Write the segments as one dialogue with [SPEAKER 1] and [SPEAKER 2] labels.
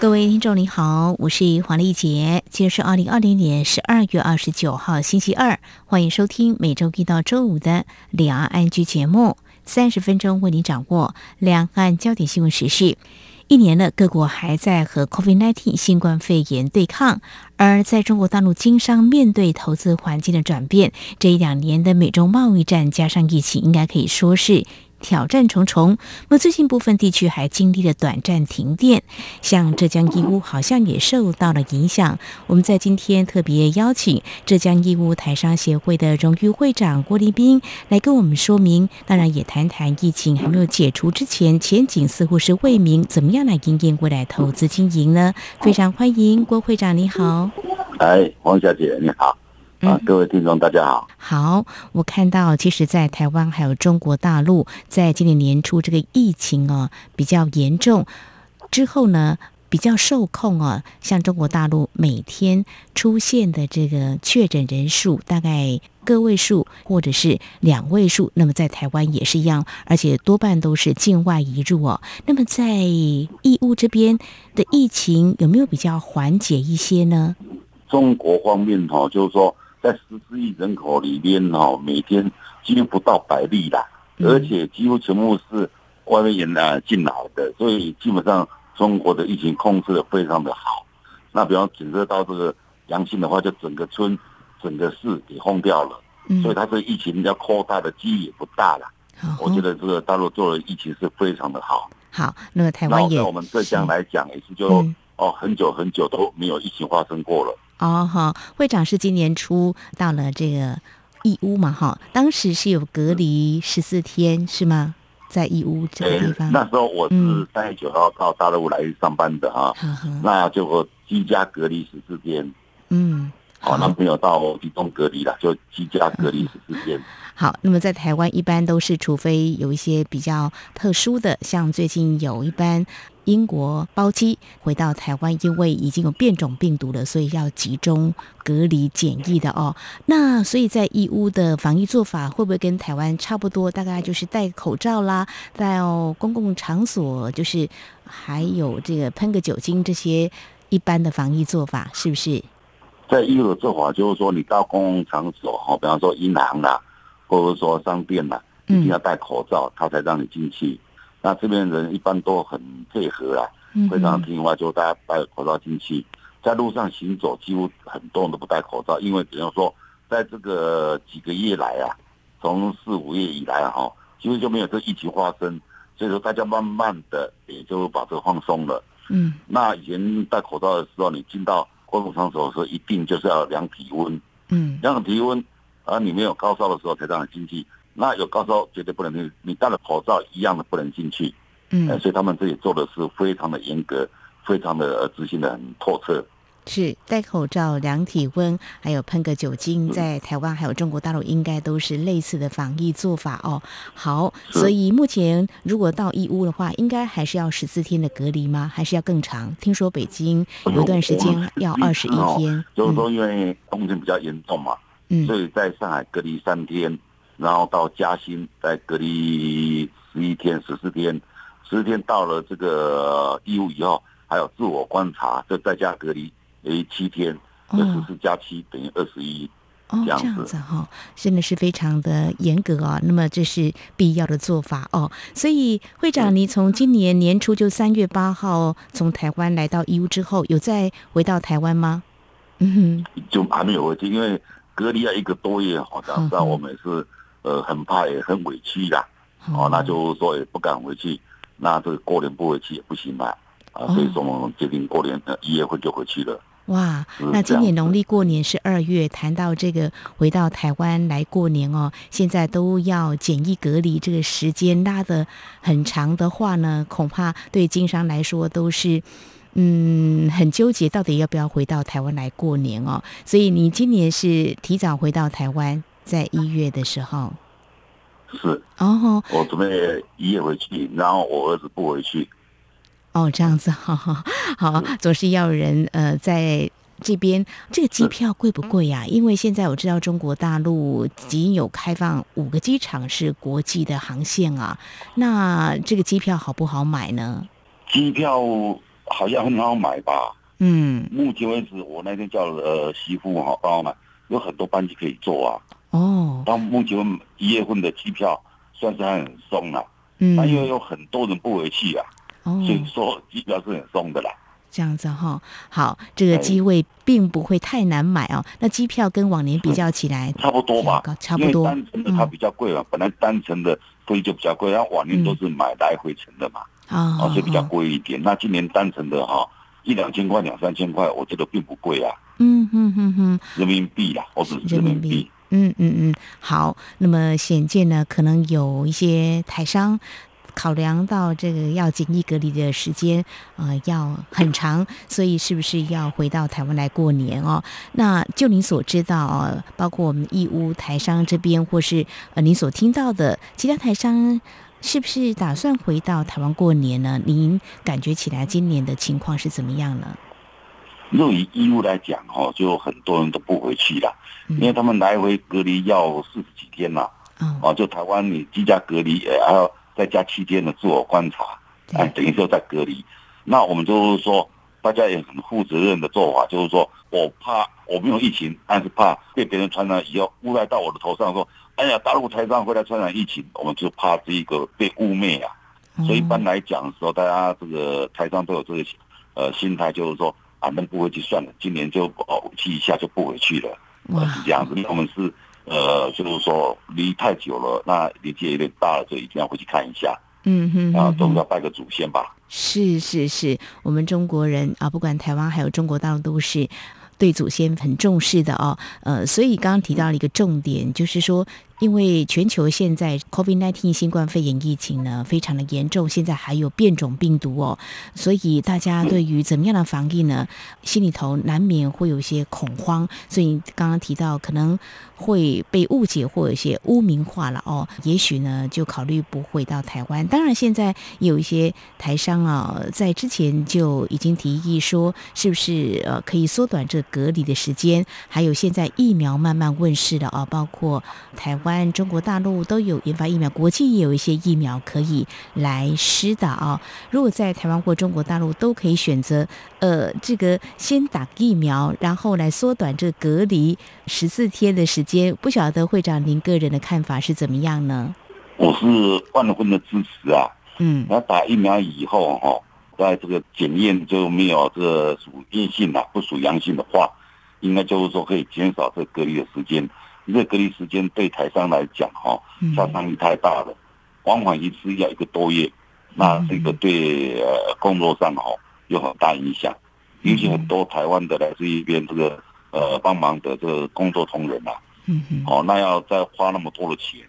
[SPEAKER 1] 各位听众，你好，我是黄丽杰。今天是二零二零年十二月二十九号，星期二，欢迎收听每周一到周五的两岸 ING 节目，三十分钟为你掌握两岸焦点新闻时事。一年了，各国还在和 COVID-19 新冠肺炎对抗，而在中国大陆经商面对投资环境的转变，这一两年的美中贸易战加上疫情，应该可以说是。挑战重重。那么最近部分地区还经历了短暂停电，像浙江义乌好像也受到了影响。我们在今天特别邀请浙江义乌台商协会的荣誉会长郭立斌来跟我们说明，当然也谈谈疫情还没有解除之前前景似乎是未明，怎么样来营运未来投资经营呢？非常欢迎郭会长，你好。
[SPEAKER 2] 哎，黄小姐，你好。啊，各位听众，大家好。
[SPEAKER 1] 好，我看到，其实，在台湾还有中国大陆，在今年年初这个疫情哦比较严重之后呢，比较受控哦。像中国大陆每天出现的这个确诊人数大概个位数或者是两位数，那么在台湾也是一样，而且多半都是境外移入哦。那么在义乌这边的疫情有没有比较缓解一些呢？
[SPEAKER 2] 中国方面哈，就是说。在十四亿人口里面哦，每天几乎不到百例啦，而且几乎全部是外面人啊进来的，所以基本上中国的疫情控制的非常的好。那比方检测到这个阳性的话，就整个村、整个市给封掉了，所以它这个疫情要扩大的机率也不大了。我觉得这个大陆做的疫情是非常的好。
[SPEAKER 1] 好，那么台湾也，
[SPEAKER 2] 那我们浙江来讲也是就哦很久很久都没有疫情发生过了。
[SPEAKER 1] 哦，好，会长是今年初到了这个义乌嘛？哈，当时是有隔离十四天，是吗？在义乌这个地方。
[SPEAKER 2] 欸、那时候我是三月九号到大陆来上班的哈，嗯、那就居家隔离十四天。嗯，好，那没有到集中隔离了，就居家隔离十四天。嗯
[SPEAKER 1] 好，那么在台湾一般都是，除非有一些比较特殊的，像最近有一班英国包机回到台湾，因为已经有变种病毒了，所以要集中隔离检疫的哦。那所以在义乌的防疫做法会不会跟台湾差不多？大概就是戴口罩啦，到公共场所就是还有这个喷个酒精这些一般的防疫做法，是不是？
[SPEAKER 2] 在义乌的做法就是说，你到公共场所哈，比方说银行啦。或者说商店啦，一定要戴口罩，他才让你进去。那这边人一般都很配合啊，非常听话，就大家戴口罩进去。在路上行走，几乎很多人都不戴口罩，因为比方说，在这个几个月来啊，从四五月以来哈，几乎就没有这疫情发生，所以说大家慢慢的也就把这个放松了。嗯，那以前戴口罩的时候，你进到公共场所的时候，一定就是要量体温。嗯，量体温。而你没有高烧的时候才让你进去，那有高烧绝对不能进。你戴了口罩一样的不能进去。嗯，所以他们这里做的是非常的严格，非常的执行的很透彻。
[SPEAKER 1] 是戴口罩、量体温，还有喷个酒精，在台湾还有中国大陆应该都是类似的防疫做法哦。好，所以目前如果到义乌的话，应该还是要十四天的隔离吗？还是要更长？听说北京有一段时间要二十一天。
[SPEAKER 2] 就是说，因为冬天比较严重嘛。所以在上海隔离三天，然后到嘉兴再隔离十一天、十四天，十四天到了这个义乌以后，还有自我观察，就在家隔离诶七天，这十四加七等于二十一，这样子。哦，这样子哈，
[SPEAKER 1] 真的是非常的严格啊。那么这是必要的做法哦。所以会长，你从今年年初就三月八号从台湾来到义乌之后，有再回到台湾吗？
[SPEAKER 2] 嗯哼，就还没有回去，因为。隔离了一个多月，好像让我们是呃很怕也很委屈的，哦，那就说也不敢回去，那这个过年不回去也不行嘛，啊，所以说我们决定过年呃一月份就回去了。
[SPEAKER 1] 哇，那今年农历过年是二月，谈到这个回到台湾来过年哦，现在都要检疫隔离，这个时间拉的很长的话呢，恐怕对经商来说都是。嗯，很纠结，到底要不要回到台湾来过年哦？所以你今年是提早回到台湾，在一月的时候。
[SPEAKER 2] 是
[SPEAKER 1] 哦，
[SPEAKER 2] 我准备一月回去，然后我儿子不回去。
[SPEAKER 1] 哦，这样子，好好好，总是要人呃在这边。这个机票贵不贵呀？因为现在我知道中国大陆仅有开放五个机场是国际的航线啊，那这个机票好不好买呢？
[SPEAKER 2] 机票。好像很好买吧？
[SPEAKER 1] 嗯，
[SPEAKER 2] 目前为止，我那天叫呃媳妇哈帮我买，有很多班机可以坐啊。
[SPEAKER 1] 哦，
[SPEAKER 2] 到目前一月份的机票算是很松了，
[SPEAKER 1] 嗯，
[SPEAKER 2] 那因为有很多人不回去啊，
[SPEAKER 1] 哦，
[SPEAKER 2] 所以说机票是很松的啦。
[SPEAKER 1] 这样子哈，好，这个机位并不会太难买哦。那机票跟往年比较起来，
[SPEAKER 2] 差不多吧？
[SPEAKER 1] 差不多。
[SPEAKER 2] 单程的它比较贵嘛，本来单程的飞就比较贵，然后往年都是买来回程的嘛。啊，所以比较贵一点。那今年单程的哈，一两千块、两三千块，我觉得并不贵啊。
[SPEAKER 1] 嗯嗯嗯嗯，
[SPEAKER 2] 人民币啦，或者是人民币。
[SPEAKER 1] 嗯嗯嗯，好。那么显见呢，可能有一些台商考量到这个要检疫隔离的时间，呃，要很长，所以是不是要回到台湾来过年哦？那就您所知道哦，包括我们义乌台商这边，或是呃您所听到的其他台商。是不是打算回到台湾过年呢？您感觉起来今年的情况是怎么样呢？
[SPEAKER 2] 如果以义乌来讲，哦，就很多人都不回去了，嗯、因为他们来回隔离要四十几天了。哦，哦，就台湾你居家隔离，呃，还要再加七天的自我观察，哎，等于说在隔离。那我们就是说，大家也很负责任的做法，就是说我怕我没有疫情，但是怕被别人传染以后污赖到我的头上说。哎呀，大陆台商回来传染疫情，我们就怕这一个被污蔑啊。所以一般来讲的时候，大家这个台商都有这个呃心态，就是说啊，能不回去算了，今年就哦去一下就不回去了，是这样子。因为我们是呃，就是说离太久了，那年纪有点大了，就一定要回去看一下。
[SPEAKER 1] 嗯哼，
[SPEAKER 2] 啊，都要拜个祖先吧。
[SPEAKER 1] 是是是，我们中国人啊，不管台湾还有中国大陆都是。对祖先很重视的哦，呃，所以刚刚提到了一个重点，就是说。因为全球现在 COVID-19 新冠肺炎疫情呢非常的严重，现在还有变种病毒哦，所以大家对于怎么样的防疫呢，心里头难免会有一些恐慌。所以刚刚提到可能会被误解或有一些污名化了哦，也许呢就考虑不回到台湾。当然，现在有一些台商啊，在之前就已经提议说，是不是呃可以缩短这隔离的时间？还有现在疫苗慢慢问世了啊，包括台湾。中国大陆都有研发疫苗，国际也有一些疫苗可以来施打啊。如果在台湾或中国大陆都可以选择，呃，这个先打疫苗，然后来缩短这隔离十四天的时间。不晓得会长您个人的看法是怎么样呢？
[SPEAKER 2] 我是万分的支持啊。
[SPEAKER 1] 嗯，
[SPEAKER 2] 那打疫苗以后哈，在这个检验就没有这个属阴性啊，不属阳性的话，应该就是说可以减少这隔离的时间。这个隔离时间对台商来讲，哈，杀伤力太大了，往往一次要一个多月，那这个对呃工作上哈有很大影响，尤其很多台湾的来自一边这个呃帮忙的这个工作同仁呐，
[SPEAKER 1] 嗯嗯，
[SPEAKER 2] 哦，那要再花那么多的钱，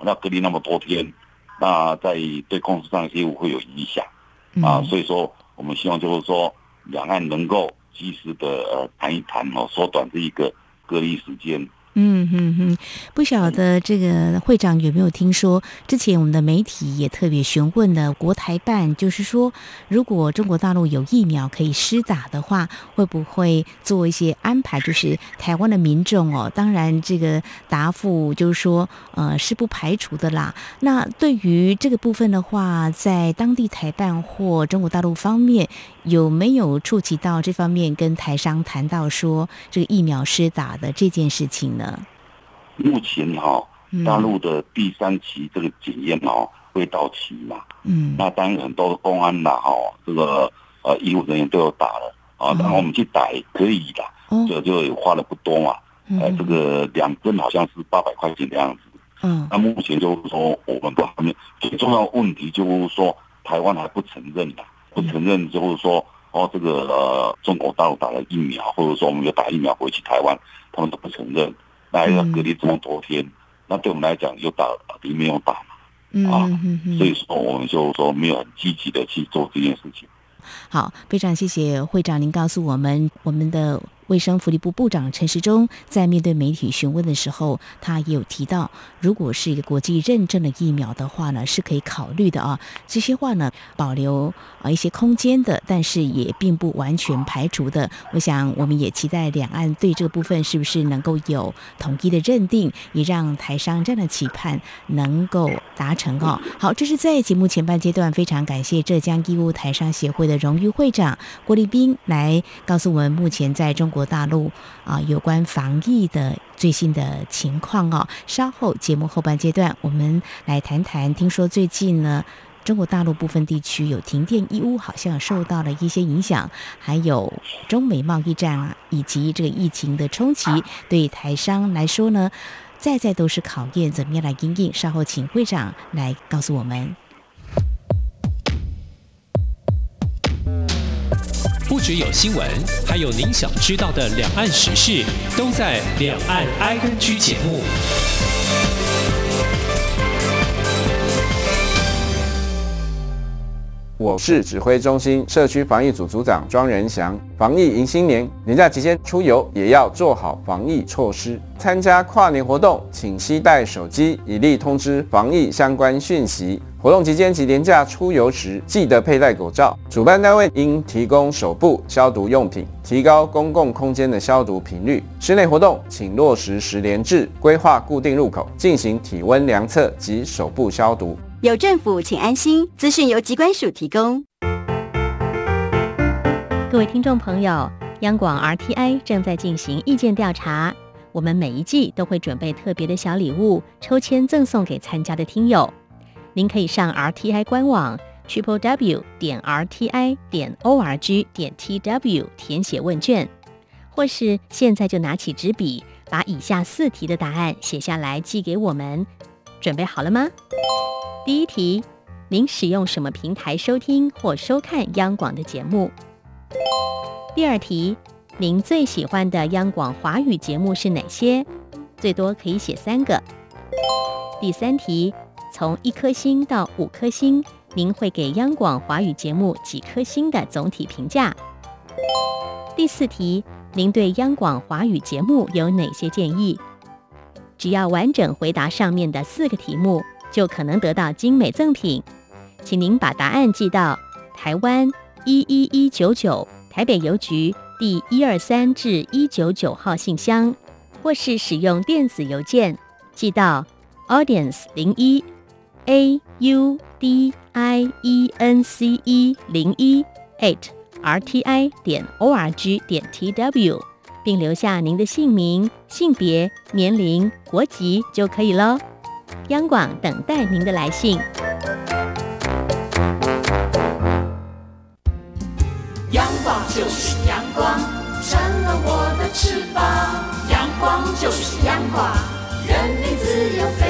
[SPEAKER 2] 那隔离那么多天，那在对公司上业务会有影响，啊，所以说我们希望就是说两岸能够及时的呃谈一谈哦，缩短这一个隔离时间。
[SPEAKER 1] 嗯哼哼，不晓得这个会长有没有听说？之前我们的媒体也特别询问了国台办，就是说，如果中国大陆有疫苗可以施打的话，会不会做一些安排？就是台湾的民众哦，当然这个答复就是说，呃，是不排除的啦。那对于这个部分的话，在当地台办或中国大陆方面，有没有触及到这方面跟台商谈到说这个疫苗施打的这件事情呢？
[SPEAKER 2] 目前哈，大陆的第三期这个检验哦会到期嘛？
[SPEAKER 1] 嗯，
[SPEAKER 2] 那当然很多公安呐哈，这个呃医务人员都有打了啊，然后我们去打也可以的，就就花的不多嘛，呃，这个两针好像是八百块钱的样子。
[SPEAKER 1] 嗯，
[SPEAKER 2] 那目前就是说我们不方便最重要的问题就是说台湾还不承认的，不承认就是说哦这个呃中国大陆打了疫苗，或者说我们有打疫苗回去台湾。他们都不承认，那还要隔离这么多天，嗯、那对我们来讲，又打比没有打嘛，啊，所以说我们就说没有很积极的去做这件事情。
[SPEAKER 1] 好，非常谢谢会长，您告诉我们我们的。卫生福利部部长陈时中在面对媒体询问的时候，他也有提到，如果是一个国际认证的疫苗的话呢，是可以考虑的啊。这些话呢，保留啊一些空间的，但是也并不完全排除的。我想，我们也期待两岸对这个部分是不是能够有统一的认定，也让台商这样的期盼能够达成哦。好，这是在节目前半阶段，非常感谢浙江义乌台商协会的荣誉会长郭立斌来告诉我们目前在中国。大陆啊，有关防疫的最新的情况哦。稍后节目后半阶段，我们来谈谈。听说最近呢，中国大陆部分地区有停电，义乌好像受到了一些影响。还有中美贸易战啊，以及这个疫情的冲击，对台商来说呢，再再都是考验，怎么样来应应？稍后请会长来告诉我
[SPEAKER 3] 们。只有新闻，还有您想知道的两岸时事，都在《两岸 ING》节目。
[SPEAKER 4] 我是指挥中心社区防疫组组长庄仁祥。防疫迎新年，年假期间出游也要做好防疫措施。参加跨年活动，请携带手机，以利通知防疫相关讯息。活动期间及年假出游时，记得佩戴口罩。主办单位应提供手部消毒用品，提高公共空间的消毒频率。室内活动请落实十连制，规划固定入口，进行体温量测及手部消毒。
[SPEAKER 5] 有政府，请安心。资讯由疾管署提供。
[SPEAKER 6] 各位听众朋友，央广 RTI 正在进行意见调查，我们每一季都会准备特别的小礼物，抽签赠送给参加的听友。您可以上 RTI 官网 triple w 点 rti 点 org 点 tw 填写问卷，或是现在就拿起纸笔，把以下四题的答案写下来寄给我们。准备好了吗？第一题，您使用什么平台收听或收看央广的节目？第二题，您最喜欢的央广华语节目是哪些？最多可以写三个。第三题。从一颗星到五颗星，您会给央广华语节目几颗星的总体评价？第四题，您对央广华语节目有哪些建议？只要完整回答上面的四个题目，就可能得到精美赠品。请您把答案寄到台湾一一一九九台北邮局第一二三至一九九号信箱，或是使用电子邮件寄到 audience 零一。A u d i e n c e 零一 at r t i 点 o r g 点 t w，并留下您的姓名、性别、年龄、国籍就可以喽。央广等待您的来信。
[SPEAKER 7] 阳光就是阳光，成了我的翅膀。阳光就是阳光，任你自由飞翔。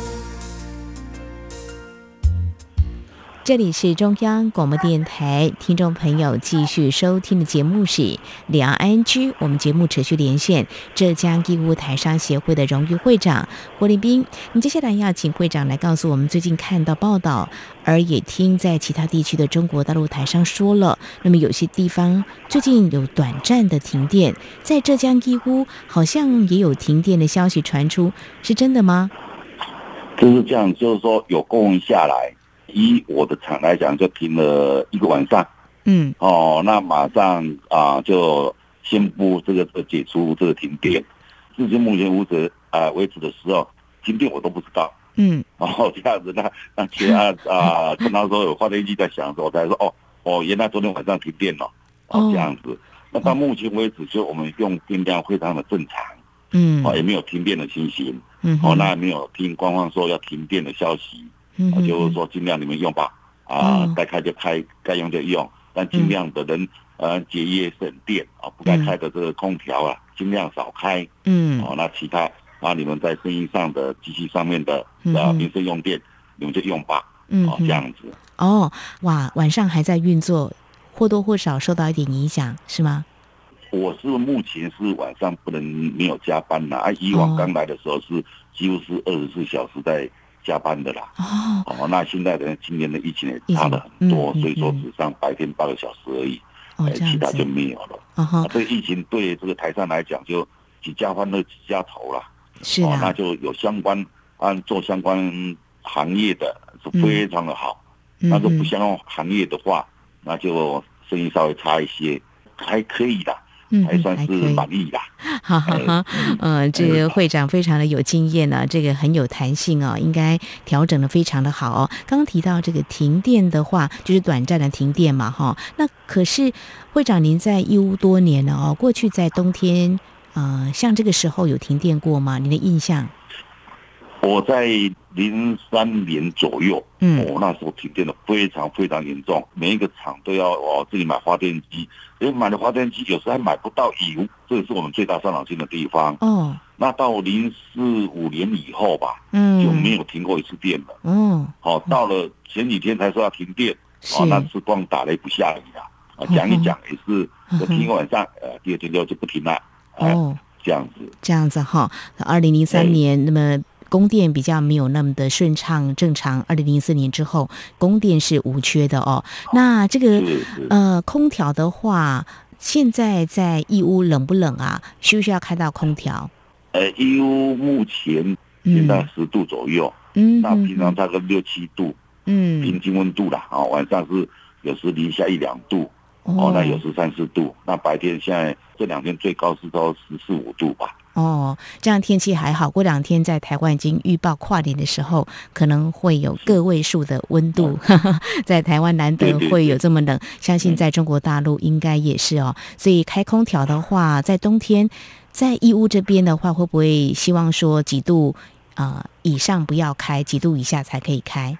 [SPEAKER 1] 这里是中央广播电台，听众朋友继续收听的节目是两岸 ING。我们节目持续连线浙江义乌台商协会的荣誉会长郭立斌。你接下来要请会长来告诉我们最近看到报道，而也听在其他地区的中国大陆台商说了。那么有些地方最近有短暂的停电，在浙江义乌好像也有停电的消息传出，是真的吗？
[SPEAKER 2] 就是这样，就是说有供应下来。以我的厂来讲，就停了一个晚上。嗯，哦，那马上啊，就宣布这个解除这个停电。至今目前为止啊为止的时候，停电我都不知道。嗯，哦，这样子，那 那其他啊，跟他说有发电机在响的时候，我才说哦哦，原来昨天晚上停电了。哦，这样子。那到目前为止，就我们用电量非常的正常。嗯，哦，也没有停电的情形。嗯，哦，那也没有听官方说要停电的消息。嗯，就是说尽量你们用吧，啊，该开就开，该用就用，但尽量的人呃节约省电啊，不该开的这个空调啊，尽量少开。嗯，哦，那其他啊，你们在生意上的机器上面的啊民生用电，你们就用吧。嗯，哦，这样子。
[SPEAKER 1] 哦，哇，晚上还在运作，或多或少受到一点影响，是吗？
[SPEAKER 2] 我是目前是晚上不能没有加班啦。啊，以往刚来的时候是几乎是二十四小时在加班的啦。哦，哦，那现在的今年的疫情也差了很多，所以说只上白天八个小时而已，哦，其他就没有了。这个疫情对这个台上来讲就几家欢乐几家愁了。是啊，那就有相关按做相关行业的是非常的好。那如果不相关行业的话，那就生意稍微差一些，还可以的。嗯，还算是满意的。
[SPEAKER 1] 哈哈哈，嗯，这个会长非常的有经验呢，这个很有弹性哦，应该调整的非常的好哦。刚刚提到这个停电的话，就是短暂的停电嘛，哈。那可是会长您在义乌多年了哦，过去在冬天，呃，像这个时候有停电过吗？您的印象？
[SPEAKER 2] 我在零三年左右，嗯，我那时候停电的非常非常严重，每一个厂都要我自己买发电机，因为买了发电机有时候还买不到油，这也是我们最大伤脑筋的地方。哦，那到零四五年以后吧，嗯，就没有停过一次电了。嗯，好，到了前几天才说要停电，哦，那是光打雷不下雨啊，啊，讲一讲也是，我听一晚上，呃，第二天就就不停了。哦，这样子，
[SPEAKER 1] 这样子哈，二零零三年那么。供电比较没有那么的顺畅正常。二零零四年之后，供电是无缺的哦。那这个呃，空调的话，现在在义乌冷不冷啊？需不需要开到空调？
[SPEAKER 2] 呃，义乌目前现在十度左右，嗯，那平常大概六七度，嗯，平均温度啦。啊，晚上是有时零下一两度，哦，那有时三四度。那白天现在这两天最高是到十四五度吧。
[SPEAKER 1] 哦，这样天气还好。过两天在台湾已经预报跨年的时候，可能会有个位数的温度。在台湾难得会有这么冷，相信在中国大陆应该也是哦。所以开空调的话，在冬天，在义乌这边的话，会不会希望说几度啊、呃、以上不要开，几度以下才可以开？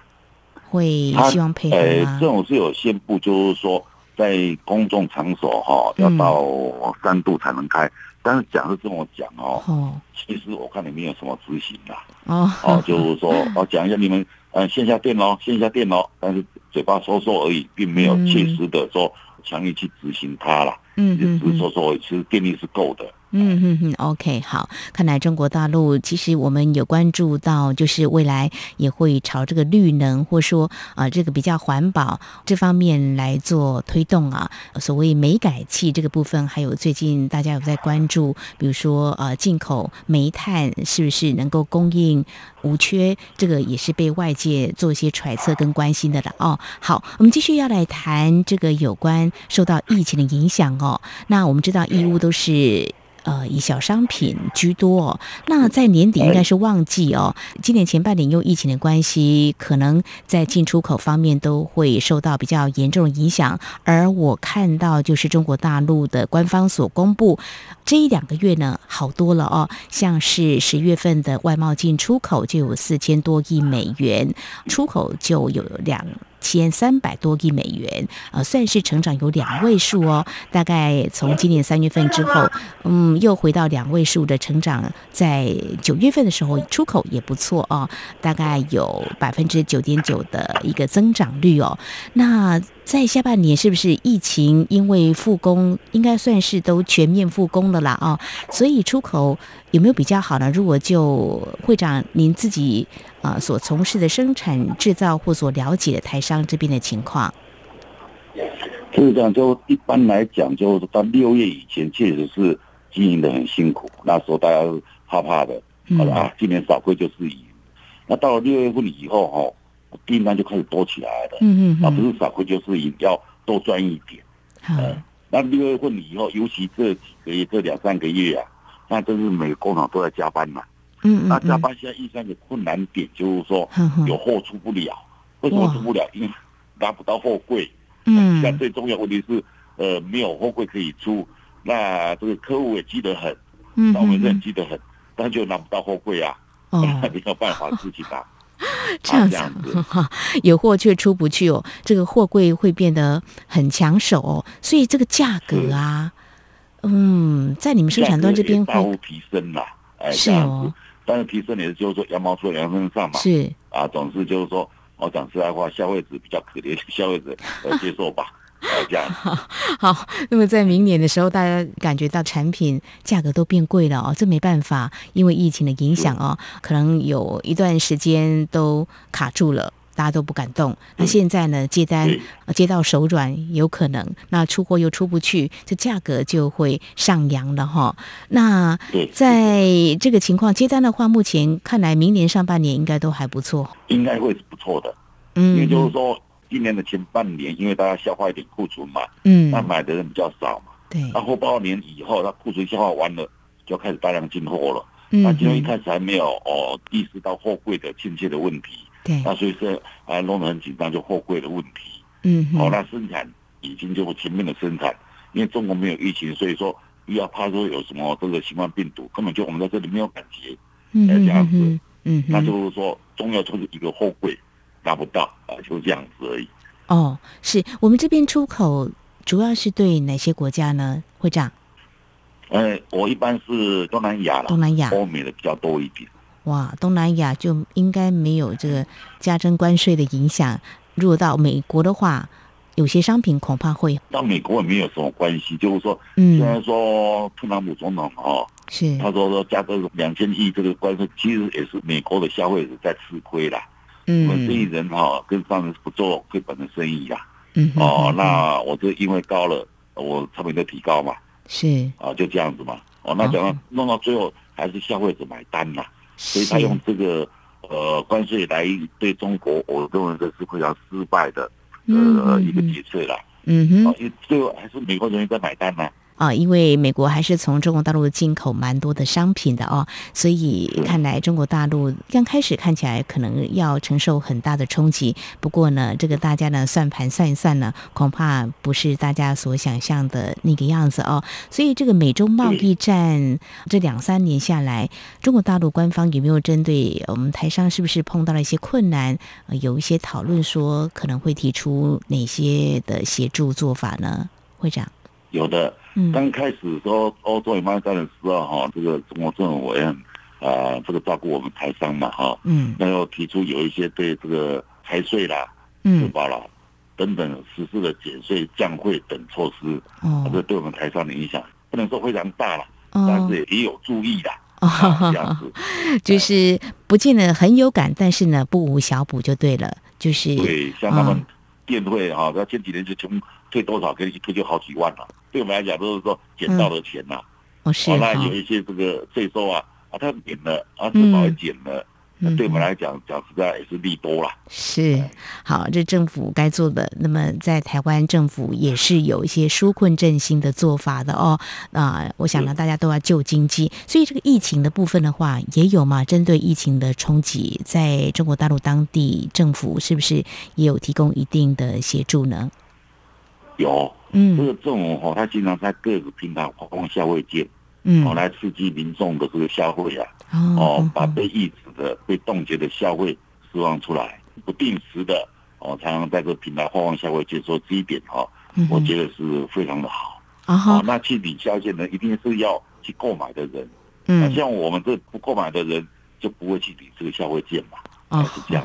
[SPEAKER 1] 会希望配合吗？
[SPEAKER 2] 呃、这种是有限度，就是说在公众场所哈、哦，要到三度才能开。嗯但是讲是这么讲哦，其实我看你没有什么执行的哦，哦，就是说我讲一下你们呃线下店喽，线下店喽，但是嘴巴说说而已，并没有切实的说强力去执行它啦，嗯，只是说说其实电力是够的。
[SPEAKER 1] 嗯哼哼，OK，好，看来中国大陆其实我们有关注到，就是未来也会朝这个绿能，或说啊、呃、这个比较环保这方面来做推动啊。所谓煤改气这个部分，还有最近大家有在关注，比如说呃进口煤炭是不是能够供应无缺，这个也是被外界做一些揣测跟关心的了哦。好，我们继续要来谈这个有关受到疫情的影响哦。那我们知道义乌都是。呃，以小商品居多哦。那在年底应该是旺季哦。今年前半年因为疫情的关系，可能在进出口方面都会受到比较严重的影响。而我看到就是中国大陆的官方所公布，这一两个月呢好多了哦。像是十月份的外贸进出口就有四千多亿美元，出口就有两。千三百多亿美元，呃，算是成长有两位数哦。大概从今年三月份之后，嗯，又回到两位数的成长。在九月份的时候，出口也不错哦，大概有百分之九点九的一个增长率哦。那在下半年是不是疫情因为复工，应该算是都全面复工了啦？哦，所以出口有没有比较好呢？如果就会长您自己啊、呃、所从事的生产制造或所了解的台商这边的情况，
[SPEAKER 2] 是这样。就一般来讲，就是到六月以前，确实是经营的很辛苦，那时候大家怕怕的，好了啊，今年少亏就是赢。那到了六月份以后，哈。订单就开始多起来了，嗯嗯，啊，不是少亏就是赢，要多赚一点。好、呃，那六月份以后，尤其这几个月，这两三个月啊，那真是每个工厂都在加班嘛。嗯嗯。那加班现在遇上个困难点，就是说有货出不了。为什么出不了？因为拿不到货柜。嗯。现在最重要问题是，呃，没有货柜可以出。那这个客户也急得很，嗯，那我们也急得很，但就拿不到货柜啊，哦，没有办法自己拿。
[SPEAKER 1] 这样子 哈，有货却出不去哦，这个货柜会变得很抢手哦，所以这个价格啊，嗯，在你们生产端这边会
[SPEAKER 2] 提升啦，
[SPEAKER 1] 哎，是哦，
[SPEAKER 2] 但是提升也是就是说羊毛出在羊身上嘛，
[SPEAKER 1] 是啊，
[SPEAKER 2] 总是就是说我讲实在话，消费者比较可怜，消费者呃 接受吧。这样。
[SPEAKER 1] 好，那么在明年的时候，大家感觉到产品价格都变贵了哦，这没办法，因为疫情的影响哦，可能有一段时间都卡住了。大家都不敢动，那现在呢？接单接到手软，有可能那出货又出不去，这价格就会上扬了哈。那在这个情况接单的话，目前看来明年上半年应该都还不错，
[SPEAKER 2] 应该会是不错的。嗯，也就是说，今年的前半年，因为大家消化一点库存嘛，嗯，那买的人比较少嘛，对。那后半年以后，那库存消化完了，就开始大量进货了。嗯，那今天一开始还没有哦意识到货柜的欠缺的问题。对，那所以说啊，弄得很紧张，就货柜的问题。嗯，好，那生产已经就全面的生产，因为中国没有疫情，所以说不要怕说有什么这个新冠病毒，根本就我们在这里没有感觉。嗯，这样子，嗯，那就是说中药就是一个货柜拿不到啊，就这样子而已。
[SPEAKER 1] 哦，是我们这边出口主要是对哪些国家呢，会长？
[SPEAKER 2] 呃，我一般是东南亚了，东南亚、欧美的比较多一点。
[SPEAKER 1] 哇，东南亚就应该没有这个加征关税的影响。如果到美国的话，有些商品恐怕会
[SPEAKER 2] 到美国也没有什么关系。就是说，嗯，虽然说特朗普总统哦，是他说说加征两千亿这个关税，其实也是美国的消费者在吃亏啦。嗯，我们生意人哈跟商人不做亏本的生意呀。嗯哦，那我这因为高了，我成本就提高嘛。是啊，就这样子嘛。哦，那讲到弄到最后还是消费者买单啦。所以他用这个呃关税来对中国，我认为这是非常失败的呃一个决策啦。嗯哼，因为最后还是美国人在买单呢。
[SPEAKER 1] 啊，因为美国还是从中国大陆进口蛮多的商品的哦，所以看来中国大陆刚开始看起来可能要承受很大的冲击。不过呢，这个大家呢算盘算一算呢，恐怕不是大家所想象的那个样子哦。所以这个美中贸易战这两三年下来，中国大陆官方有没有针对我们台商是不是碰到了一些困难，有一些讨论说可能会提出哪些的协助做法呢？会长？
[SPEAKER 2] 有的。刚、嗯、开始说欧洲有贸易战的时候，哈，这个中国政府也很啊，这个照顾我们台商嘛，哈，嗯，然后提出有一些对这个财税啦、嗯，是吧啦等等实施的减税降费等措施，哦，这对我们台商的影响不能说非常大了，哦，但是也有注意的，哦，这样子，
[SPEAKER 1] 就是不见得很有感，但是呢，不无小补就对了，就是
[SPEAKER 2] 对，像他们电费哈，他前几年就从退多少，可以退就好几万了。对我们来讲都是说捡到的钱呐、啊，哦是，那有一些这个税收啊，啊他免了，啊至少也减了，那、嗯、对我们来讲讲实在也是利多了。
[SPEAKER 1] 是，好，这政府该做的，那么在台湾政府也是有一些纾困振兴的做法的哦。啊，我想呢，大家都要救经济，所以这个疫情的部分的话，也有嘛，针对疫情的冲击，在中国大陆当地政府是不是也有提供一定的协助呢？
[SPEAKER 2] 有。嗯，这个政府哈，他经常在各个平台发放消费券，嗯，哦，来刺激民众的这个消费啊，哦，把被抑制的、被冻结的消费释放出来，不定时的哦，才能在这个平台发放消费券，说这一点哈，我觉得是非常的好。哦，那去领消费券呢，一定是要去购买的人，嗯，像我们这不购买的人，就不会去领这个消费券嘛。哦，是 这样。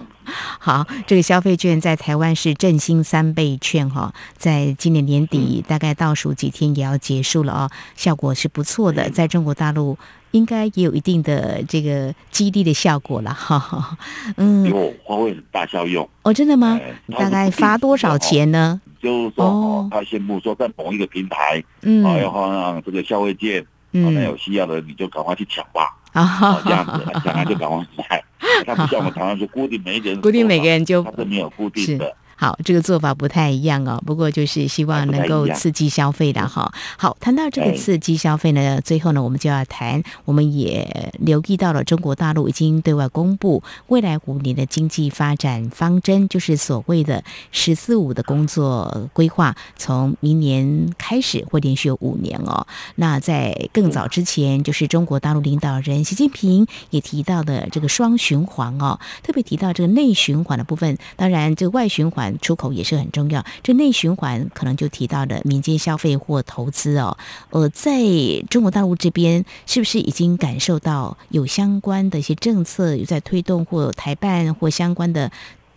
[SPEAKER 1] 好，这个消费券在台湾是振兴三倍券哈，在今年年底大概倒数几天也要结束了啊，效果是不错的，在中国大陆应该也有一定的这个激励的效果了 哈。
[SPEAKER 2] 嗯，有发挥很大效用
[SPEAKER 1] 哦，真的吗？大概发多少钱呢？
[SPEAKER 2] 就是说哦，他宣布说在某一个平台，嗯，要放这个消费券，嗯，那有需要的你就赶快去抢吧。啊，这样子，抢来就赶快买。他不像我们台湾说固定 每一个人，
[SPEAKER 1] 固定每个人就，
[SPEAKER 2] 他是没有固定的。
[SPEAKER 1] 好，这个做法不太一样哦。不过就是希望能够刺激消费的哈。好，谈到这个刺激消费呢，最后呢，我们就要谈，我们也留意到了中国大陆已经对外公布未来五年的经济发展方针，就是所谓的“十四五”的工作规划，从明年开始会连续有五年哦。那在更早之前，就是中国大陆领导人习近平也提到的这个双循环哦，特别提到这个内循环的部分，当然这个外循环。出口也是很重要，这内循环可能就提到了民间消费或投资哦。呃，在中国大陆这边，是不是已经感受到有相关的一些政策有在推动，或台办或相关的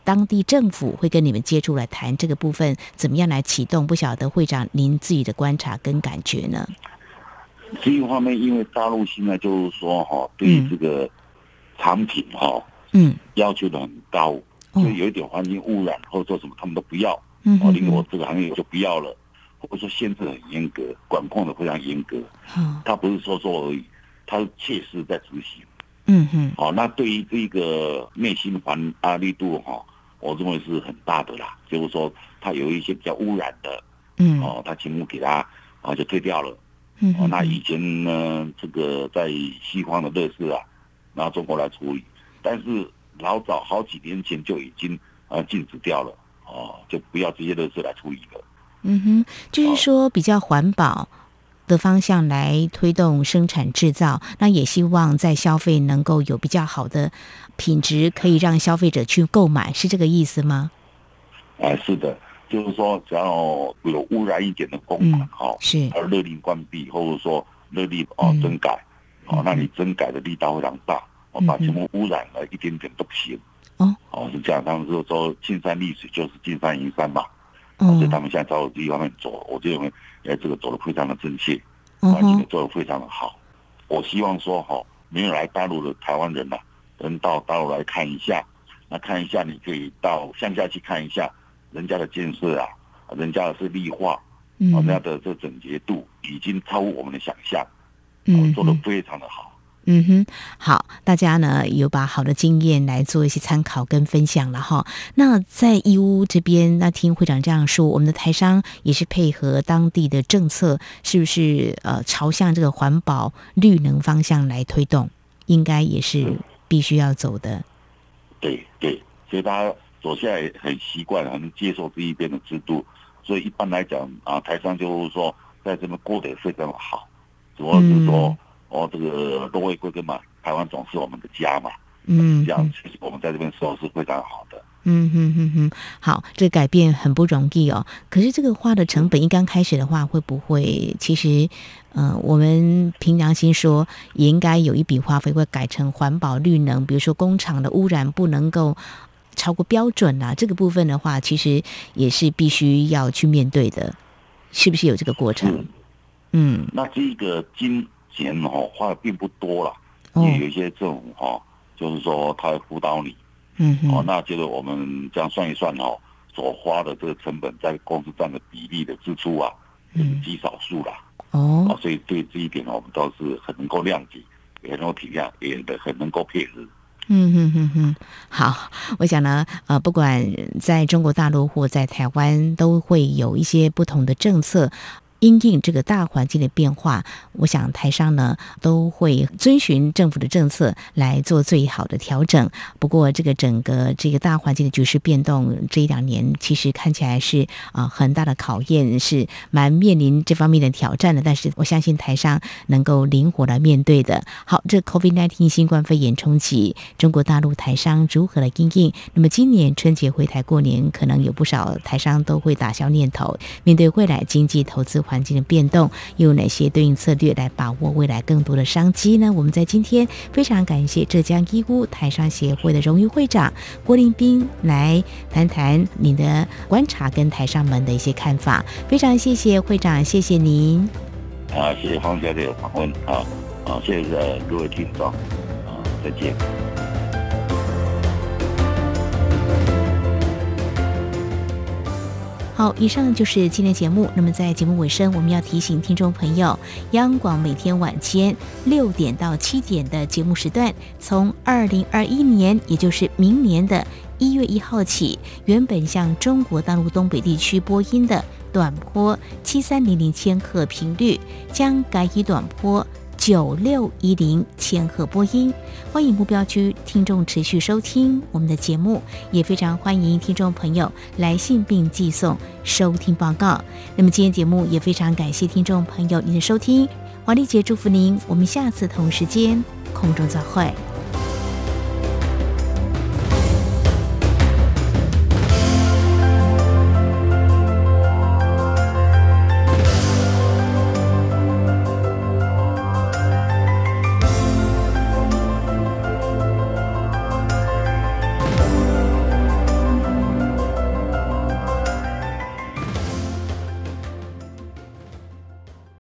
[SPEAKER 1] 当地政府会跟你们接触来谈这个部分，怎么样来启动？不晓得会长您自己的观察跟感觉呢？
[SPEAKER 2] 这一方面，因为大陆现在就是说哈，对这个产品哈，嗯，要求的很高，所以有一点环境污染或者说什么，他们都不要。嗯，哦，另外我这个行业就不要了，或者说限制很严格，管控的非常严格。嗯，他不是说说而已，他是切实在执行。嗯哼，好，那对于这个内心环啊力度哈，我认为是很大的啦。就是说，他有一些比较污染的，嗯，哦，他全部给他啊就退掉了。嗯，哦，那以前呢，这个在西方的乐视啊，拿中国来处理，但是老早好几年前就已经呃禁止掉了，哦，就不要这些乐视来处理了。
[SPEAKER 1] 嗯哼，就是说比较环保的方向来推动生产制造，那也希望在消费能够有比较好的品质，可以让消费者去购买，是这个意思吗？
[SPEAKER 2] 哎，是的。就是说，只要有污染一点的工厂，哈、嗯，是，而勒令关闭，或者说勒令哦整改，哦、嗯，那你整改的力道非常大，把全部污染了一点点都不行，哦，哦，是这样，他们说说青山绿水就是金山银山嘛，哦，所以他们现在朝这一方面走，我就认为，哎，这个走的非常的正确，啊，这个做的非常的好，我希望说，哈，没有来大陆的台湾人呐，能到大陆来看一下，那看一下，你可以到乡下去看一下。人家的建设啊，人家的是绿化，嗯，人家的这整洁度已经超乎我们的想象，嗯，做的非常的好。
[SPEAKER 1] 嗯哼，好，大家呢有把好的经验来做一些参考跟分享了哈。那在义乌这边，那听会长这样说，我们的台商也是配合当地的政策，是不是呃朝向这个环保绿能方向来推动？应该也是必须要走的。
[SPEAKER 2] 对对，所以大家。走下来很习惯，很接受这一边的制度，所以一般来讲啊，台商就是说在这边过得也非常好，主要是说、嗯、哦，这个都会归根嘛，台湾总是我们的家嘛，嗯，这样其实我们在这边生活是非常好的。
[SPEAKER 1] 嗯哼哼哼，好，这个改变很不容易哦。可是这个花的成本一刚开始的话，会不会其实，呃，我们凭良心说，也应该有一笔花费会改成环保绿能，比如说工厂的污染不能够。超过标准啊，这个部分的话，其实也是必须要去面对的，是不是有这个过程？嗯，
[SPEAKER 2] 嗯，那这个金钱哦花的并不多了，也、哦、有一些政府哈，就是说他会辅导你，嗯哼，哦，那就是我们这样算一算哦，所花的这个成本在公司占的比例的支出啊，是极少数了，哦，所以对这一点我们倒是很能够谅解，也能够体谅，也很能够配合。
[SPEAKER 1] 嗯哼哼哼，好，我想呢，呃，不管在中国大陆或在台湾，都会有一些不同的政策。因应这个大环境的变化，我想台商呢都会遵循政府的政策来做最好的调整。不过，这个整个这个大环境的局势变动，这一两年其实看起来是啊、很大的考验，是蛮面临这方面的挑战的。但是我相信台商能够灵活来面对的。好，这 COVID-19 新冠肺炎冲击中国大陆台商如何来因应？那么今年春节回台过年，可能有不少台商都会打消念头，面对未来经济投资。环境的变动，又有哪些对应策略来把握未来更多的商机呢？我们在今天非常感谢浙江义乌台商协会的荣誉会长郭令斌来谈谈你的观察跟台上们的一些看法。非常谢谢会长，谢谢您。
[SPEAKER 2] 啊，谢谢黄小姐的访问啊，啊，谢谢各位听众啊，再见。
[SPEAKER 1] 好，以上就是今天节目。那么在节目尾声，我们要提醒听众朋友，央广每天晚间六点到七点的节目时段，从二零二一年，也就是明年的一月一号起，原本向中国大陆东北地区播音的短波七三零零千赫频率，将改以短波。九六一零千赫播音，欢迎目标区听众持续收听我们的节目，也非常欢迎听众朋友来信并寄送收听报告。那么今天节目也非常感谢听众朋友您的收听，华丽姐祝福您，我们下次同时间空中再会。